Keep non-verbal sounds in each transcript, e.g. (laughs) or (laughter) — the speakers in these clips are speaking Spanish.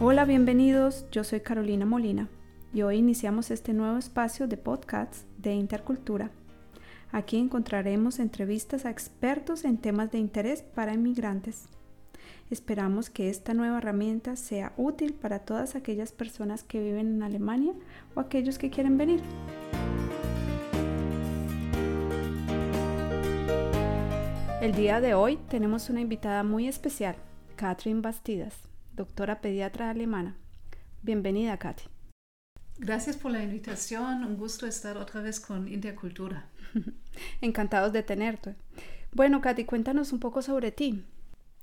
Hola, bienvenidos. Yo soy Carolina Molina y hoy iniciamos este nuevo espacio de podcasts de intercultura. Aquí encontraremos entrevistas a expertos en temas de interés para inmigrantes. Esperamos que esta nueva herramienta sea útil para todas aquellas personas que viven en Alemania o aquellos que quieren venir. El día de hoy tenemos una invitada muy especial, Catherine Bastidas, doctora pediatra alemana. Bienvenida, Katy. Gracias por la invitación. Un gusto estar otra vez con Intercultura. (laughs) Encantados de tenerte. Bueno, Katy, cuéntanos un poco sobre ti.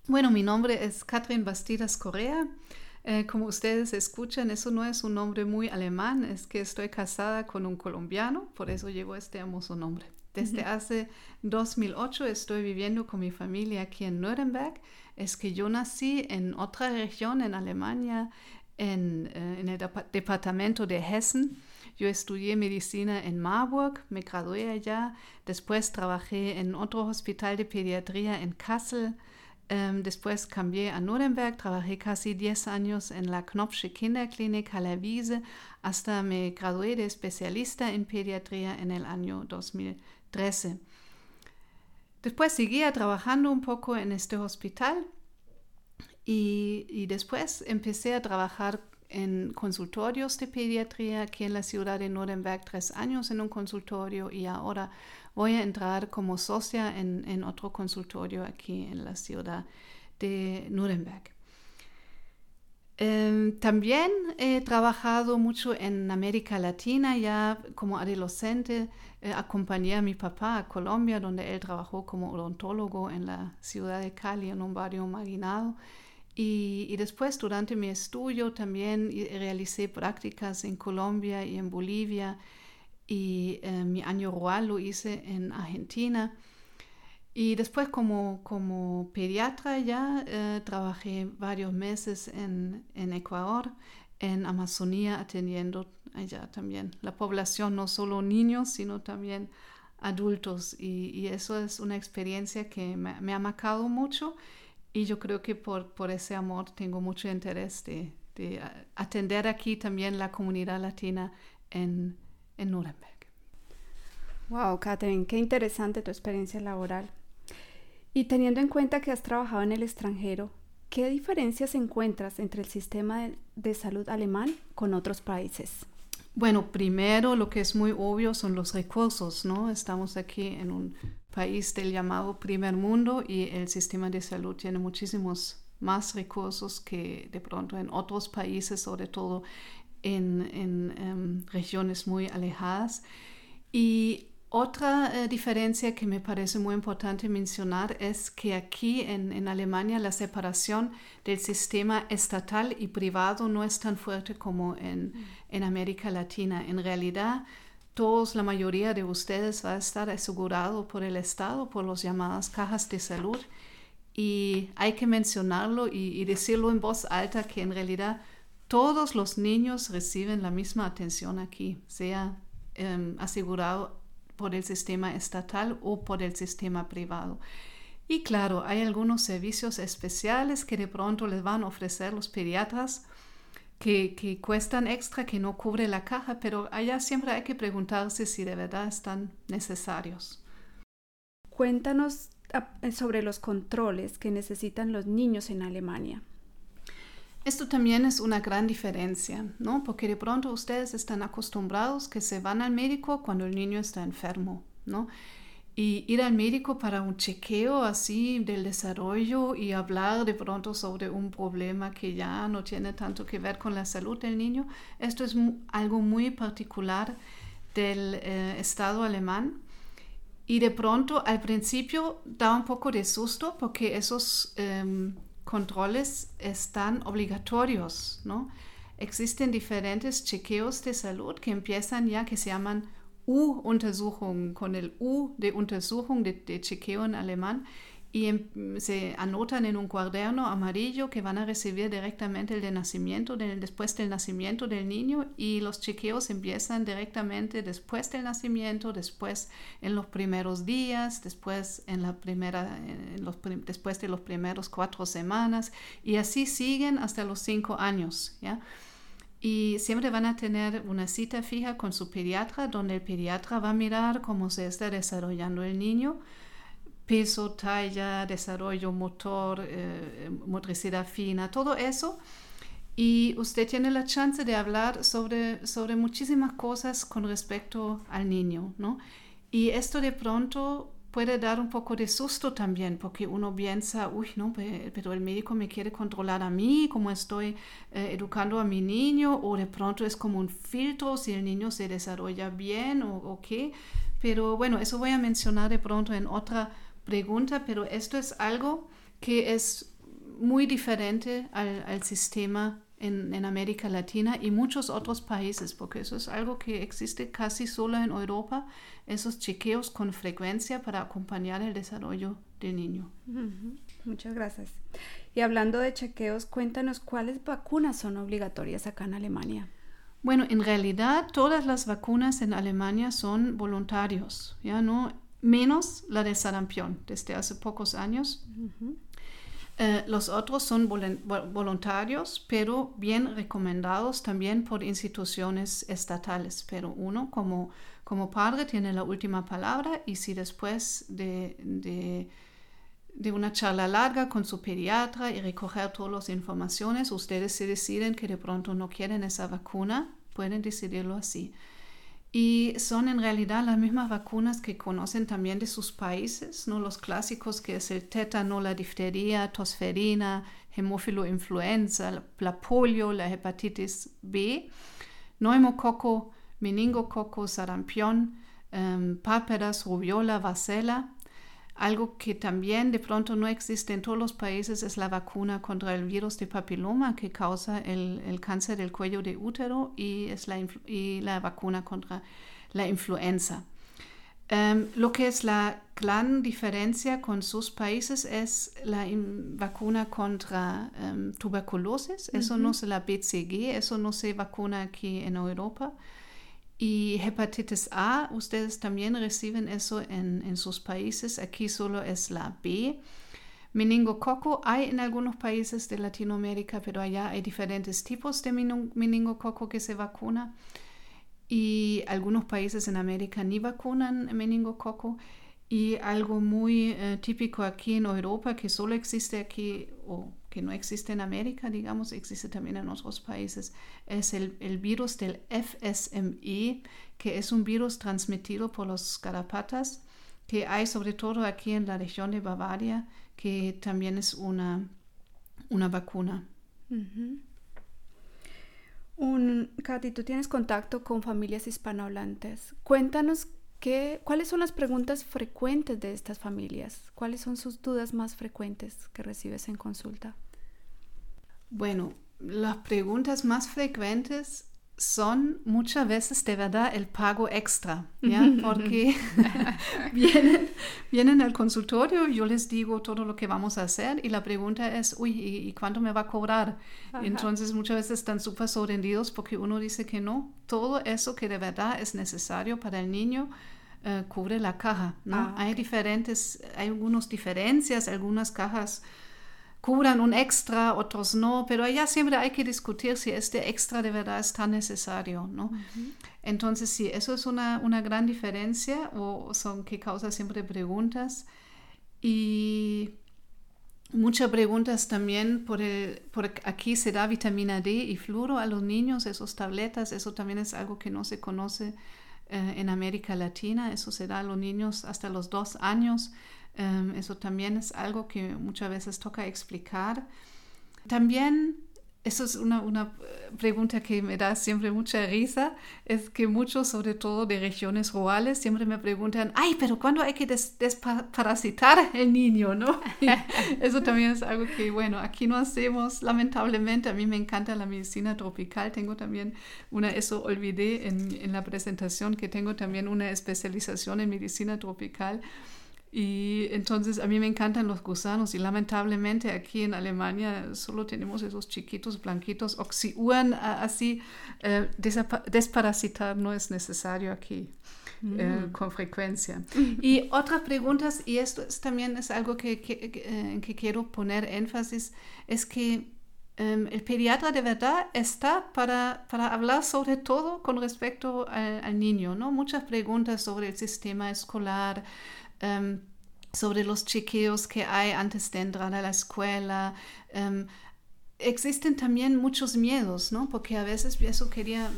Bueno, mi nombre es Catherine Bastidas Correa. Eh, como ustedes escuchan, eso no es un nombre muy alemán, es que estoy casada con un colombiano, por eso llevo este hermoso nombre. Desde hace 2008 estoy viviendo con mi familia aquí en Nuremberg. Es que yo nací en otra región en Alemania, en, eh, en el departamento de Hessen. Yo estudié medicina en Marburg, me gradué allá. Después trabajé en otro hospital de pediatría en Kassel. Um, después cambié a Nuremberg, trabajé casi 10 años en la Knopfsche Kinderklinik Halle Wiese hasta me gradué de especialista en pediatría en el año 2013. Después seguía trabajando un poco en este hospital y, después empecé a trabajar en consultorios de pediatría aquí en la ciudad de Nuremberg, tres años en un consultorio y ahora voy a entrar como socia en, otro consultorio aquí en la ciudad de Nuremberg. Em, también he trabajado mucho en América Latina, ya como adolescente eh, acompañé a mi papá a Colombia, donde él trabajó como odontólogo en la ciudad de Cali, en un barrio marginado. Y, después, durante mi estudio, también realicé prácticas en Colombia y en Bolivia y eh, mi año rural lo hice en Argentina. Y después como, como pediatra ya eh, trabajé varios meses en, en, Ecuador, en Amazonía, atendiendo allá también la población, no solo niños, sino también adultos. Y, eso es una experiencia que me, me, ha marcado mucho y yo creo que por, por ese amor tengo mucho interés de, de atender aquí también la comunidad latina en, en Nuremberg. Wow, Catherine, qué interesante tu experiencia laboral. Y teniendo en cuenta que has trabajado en el extranjero, ¿qué diferencias encuentras entre el sistema de, salud alemán con otros países? Bueno, primero lo que es muy obvio son los recursos, ¿no? Estamos aquí en un país del llamado primer mundo y el sistema de salud tiene muchísimos más recursos que de pronto en otros países, sobre todo en, um, regiones muy alejadas. Y otra eh, diferencia que me parece muy importante mencionar es que aquí en, en, Alemania la separación del sistema estatal y privado no es tan fuerte como en, mm. en América Latina. En realidad, todos, la mayoría de ustedes va a estar asegurado por el Estado, por las llamadas cajas de salud. Y hay que mencionarlo y, y decirlo en voz alta que en realidad todos los niños reciben la misma atención aquí, sea eh, asegurado por el sistema estatal o por el sistema privado. Y claro, hay algunos servicios especiales que de pronto les van a ofrecer los pediatras que, que, cuestan extra, que no cubre la caja, pero allá siempre hay que preguntarse si de verdad están necesarios. Cuéntanos ah, sobre los controles que necesitan los niños en Alemania. Esto también es una gran diferencia, ¿no? Porque de pronto ustedes están acostumbrados que se van al médico cuando el niño está enfermo, ¿no? Y ir al médico para un chequeo así del desarrollo y hablar de pronto sobre un problema que ya no tiene tanto que ver con la salud del niño, esto es algo muy particular del eh, Estado alemán. Y de pronto al principio da un poco de susto porque esos... Eh, controles están obligatorios, ¿no? Existen diferentes chequeos de salud que empiezan ya que se llaman U-Untersuchungen, con el U de Untersuchung, de, de chequeo en alemán, y em, se anotan en un cuaderno amarillo que van a recibir directamente el de nacimiento, después del nacimiento del niño y los chequeos empiezan directamente después del nacimiento, después en los primeros días, después, en la primera, después de los primeros cuatro semanas y así siguen hasta los cinco años. Y siempre van a tener una cita fija con su pediatra donde el pediatra va a mirar cómo se está desarrollando el niño peso, talla, desarrollo motor, eh, motricidad fina, todo eso. Y usted tiene la chance de hablar sobre, sobre muchísimas cosas con respecto al niño, ¿no? Y esto de pronto puede dar un poco de susto también, porque uno piensa, uy, no, pero el médico me quiere controlar a mí, cómo estoy eh, educando a mi niño, o de pronto es como un filtro si el niño se desarrolla bien o qué. Pero bueno, eso voy a mencionar de pronto en otra pregunta, pero esto es algo que es muy diferente al, sistema en, en, América Latina y muchos otros países, porque eso es algo que existe casi solo en Europa, esos chequeos con frecuencia para acompañar el desarrollo del niño. Muchas gracias. Y hablando de chequeos, cuéntanos cuáles vacunas son obligatorias acá en Alemania. Bueno, en realidad todas las vacunas en Alemania son voluntarios, ya no menos la de sarampión desde hace pocos años. Eh, los otros son voluntarios, pero bien recomendados también por instituciones estatales. Pero uno como, como padre tiene la última palabra y si después de, de, de una charla larga con su pediatra y recoger todas las informaciones, ustedes se deciden que de pronto no quieren esa vacuna, pueden decidirlo así. Y son en realidad las mismas vacunas que conocen también de sus países, ¿no? los clásicos que es el tétano, la difteria, tosferina, hemófilo influenza, la polio, la hepatitis B, neumococo, meningococo, sarampión, um, rubiola, varicela, algo que también de pronto no existe en todos los países es la vacuna contra el virus de papiloma que causa el, cáncer del cuello de útero y, es la, y la vacuna contra la influenza. Em, lo que es la gran diferencia con sus países es la vacuna contra um, tuberculosis. Eso no es la BCG, eso no se vacuna aquí en Europa. Y hepatitis A, ustedes también reciben eso en, sus países. Aquí solo es la B. Meningococo hay en algunos países de Latinoamérica, pero allá hay diferentes tipos de meningococo que se vacuna. Y algunos países en América ni vacunan meningococo. Y algo muy eh, típico aquí en Europa, que solo existe aquí, o que no existe en América, digamos, existe también en otros países, es el, virus del FSMI, que es un virus transmitido por los garrapatas, que hay sobre todo aquí en la región de Bavaria, que también es una, una vacuna. Un, Katy, tú tienes contacto con familias hispanohablantes. Cuéntanos cuáles son las preguntas frecuentes de estas familias. ¿Cuáles son sus dudas más frecuentes que recibes en consulta? Bueno, las preguntas más frecuentes son muchas veces de verdad el pago extra, ¿ya? (laughs) Porque (laughs) vienen, vienen al consultorio, yo les digo todo lo que vamos a hacer y la pregunta es, uy, ¿y, cuánto me va a cobrar? Entonces muchas veces están súper sorprendidos porque uno dice que no, todo eso que de verdad es necesario para el niño eh, cubre la caja, ¿no? Ah, hay diferentes, hay algunas diferencias, algunas cajas cubran un extra, otros no, pero allá siempre hay que discutir si este extra de verdad es tan necesario, ¿no? Entonces, sí, eso es una, una, gran diferencia o son que causa siempre preguntas y muchas preguntas también por, el, por aquí se da vitamina D y fluoro a los niños, esos tabletas, eso también es algo que no se conoce eh, en América Latina, eso se da a los niños hasta los dos años. Em, eso también es algo que muchas veces toca explicar. También, eso es una, una, eh, pregunta que me da siempre mucha risa, es que muchos, sobre todo de regiones rurales, siempre me preguntan, ay, pero ¿cuándo hay que desparasitar el niño? ¿no? (laughs) eso también es algo que, bueno, aquí no hacemos, lamentablemente, a mí me encanta la medicina tropical, tengo también una, eso olvidé en, en la presentación, que tengo también una especialización en medicina tropical Y entonces a mí me encantan los gusanos y lamentablemente aquí en Alemania solo tenemos esos chiquitos blanquitos oxiuan así. Eh, desparasitar no es necesario aquí. Eh, mm. con frecuencia. (laughs) Y otras preguntas, y esto también es algo que, que, en que quiero poner énfasis, es que em, el pediatra de verdad está para, para, hablar sobre todo con respecto al, niño, ¿no? Muchas preguntas sobre el sistema escolar, em, sobre los chequeos que hay antes de entrar a la escuela. Em, existen también muchos miedos, ¿no? Porque a veces eso quería,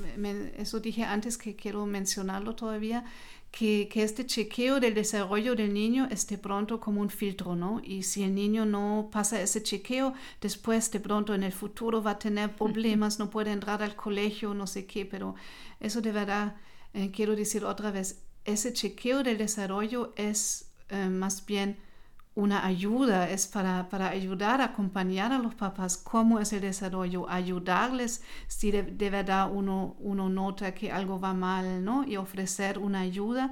eso dije antes que quiero mencionarlo todavía, que, que, este chequeo del desarrollo del niño esté pronto como un filtro, ¿no? Y si el niño no pasa ese chequeo, después de pronto en el futuro va a tener problemas, no puede entrar al colegio, no sé qué, pero eso de verdad, eh, quiero decir otra vez, ese chequeo del desarrollo es eh, más bien una ayuda, es para, para, ayudar, acompañar a los papás cómo es el desarrollo, ayudarles si de, verdad uno, uno nota que algo va mal, ¿no? Y ofrecer una ayuda.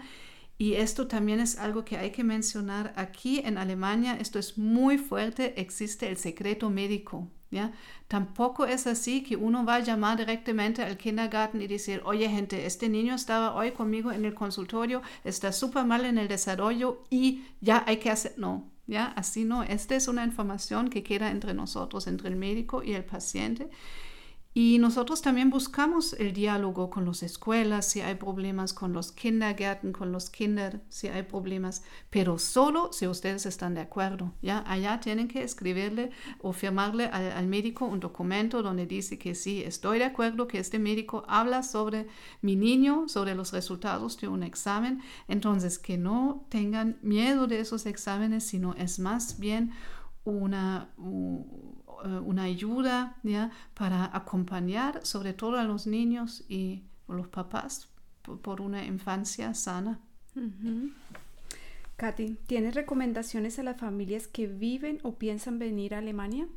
Y esto también es algo que hay que mencionar aquí en Alemania, esto es muy fuerte, existe el secreto médico. ¿Ya? Tampoco es así que uno va a llamar directamente al kindergarten y decir, oye gente, este niño estaba hoy conmigo en el consultorio, está súper mal en el desarrollo y ya hay que hacer, no, ¿ya? Así no, esta es una información que queda entre nosotros, entre el médico y el paciente. Y nosotros también buscamos el diálogo con las escuelas, si hay problemas con los kindergarten, con los kinder, si hay problemas, pero solo si ustedes están de acuerdo. ¿ya? Allá tienen que escribirle o firmarle al, médico un documento donde dice que sí, estoy de acuerdo que este médico habla sobre mi niño, sobre los resultados de un examen. Entonces, que no tengan miedo de esos exámenes, sino es más bien una... Eh, una ayuda ¿ya? para acompañar sobre todo a los niños y los papás por, una infancia sana. Katy, ¿tienes recomendaciones a las familias que viven o piensan venir a Alemania?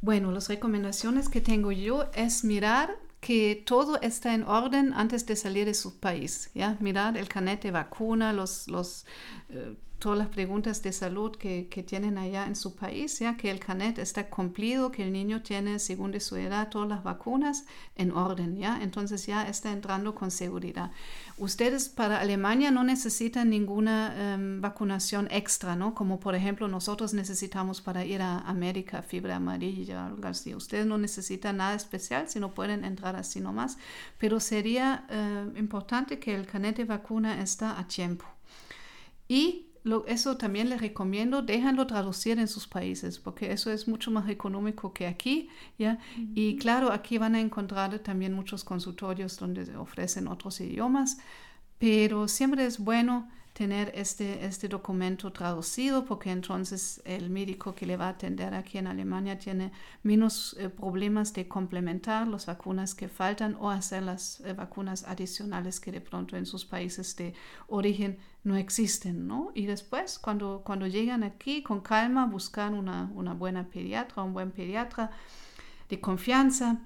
Bueno, las recomendaciones que tengo yo es mirar que todo está en orden antes de salir de su país, ¿ya? Mirar el carnet de vacuna, los, los eh, todas las preguntas de salud que, que, tienen allá en su país, ya que el CANET está cumplido, que el niño tiene, según de su edad, todas las vacunas en orden, ya. Entonces ya está entrando con seguridad. Ustedes para Alemania no necesitan ninguna em, vacunación extra, ¿no? Como por ejemplo nosotros necesitamos para ir a América, fiebre amarilla, algo así. Ustedes no necesitan nada especial, sino pueden entrar así nomás. Pero sería eh, importante que el CANET de vacuna está a tiempo. Y eso también les recomiendo, déjenlo traducir en sus países, porque eso es mucho más económico que aquí, ¿ya? Y claro, aquí van a encontrar también muchos consultorios donde ofrecen otros idiomas, pero siempre es bueno tener este, este documento traducido porque entonces el médico que le va a atender aquí en Alemania tiene menos eh, problemas de complementar las vacunas que faltan o hacer las eh, vacunas adicionales que de pronto en sus países de origen no existen, ¿no? Y después, cuando, cuando llegan aquí, con calma, buscan una, una buena pediatra, un buen pediatra de confianza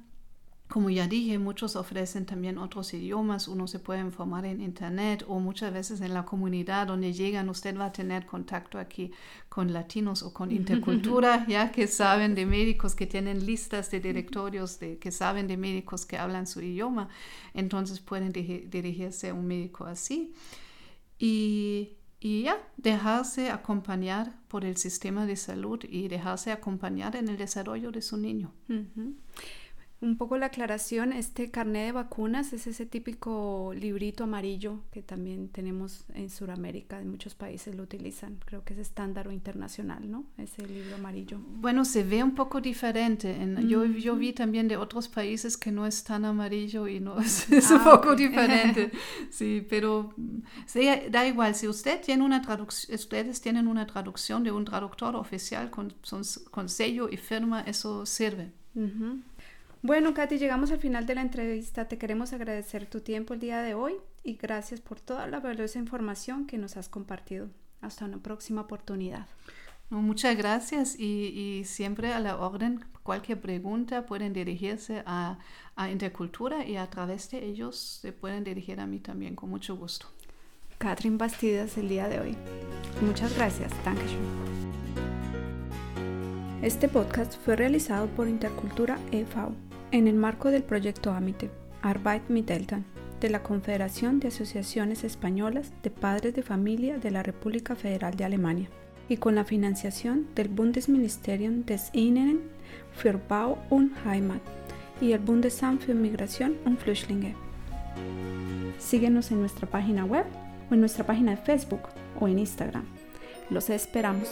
como ya dije, muchos ofrecen también otros idiomas, uno se puede informar en internet o muchas veces en la comunidad donde llegan, usted va a tener contacto aquí con latinos o con intercultura, (laughs) ya que saben de médicos que tienen listas de directorios de, que saben de médicos que hablan su idioma, entonces pueden dirigirse a un médico así. Y, y ya, dejarse acompañar por el sistema de salud y dejarse acompañar en el desarrollo de su niño. Un poco la aclaración, este carnet de vacunas es ese típico librito amarillo que también tenemos en Sudamérica, en muchos países lo utilizan, creo que es estándar o internacional, ¿no? Ese libro amarillo. Bueno, se ve un poco diferente. yo, yo vi también de otros países que no es tan amarillo y no (laughs) es, un ah, poco diferente. (laughs) Sí, pero da igual, si usted tiene una traducción, ustedes tienen una traducción de un traductor oficial con, con sello y firma, eso sirve. Bueno, Katy, llegamos al final de la entrevista. Te queremos agradecer tu tiempo el día de hoy y gracias por toda la valiosa información que nos has compartido. Hasta una próxima oportunidad. muchas gracias y, siempre a la orden, cualquier pregunta pueden dirigirse a, a Intercultura y a través de ellos se pueden dirigir a mí también con mucho gusto. Catherine Bastidas el día de hoy. Muchas gracias. Dankeschön. Este podcast fue realizado por Intercultura e.V. en el marco del proyecto AMITE, Arbeit mit Eltern, de la Confederación de Asociaciones Españolas de Padres de Familia de la República Federal de Alemania y con la financiación del Bundesministerium des Inneren für Bau und Heimat y el Bundesamt für Migration und Flüchtlinge. Síguenos en nuestra página web o en nuestra página de Facebook o en Instagram. Los esperamos.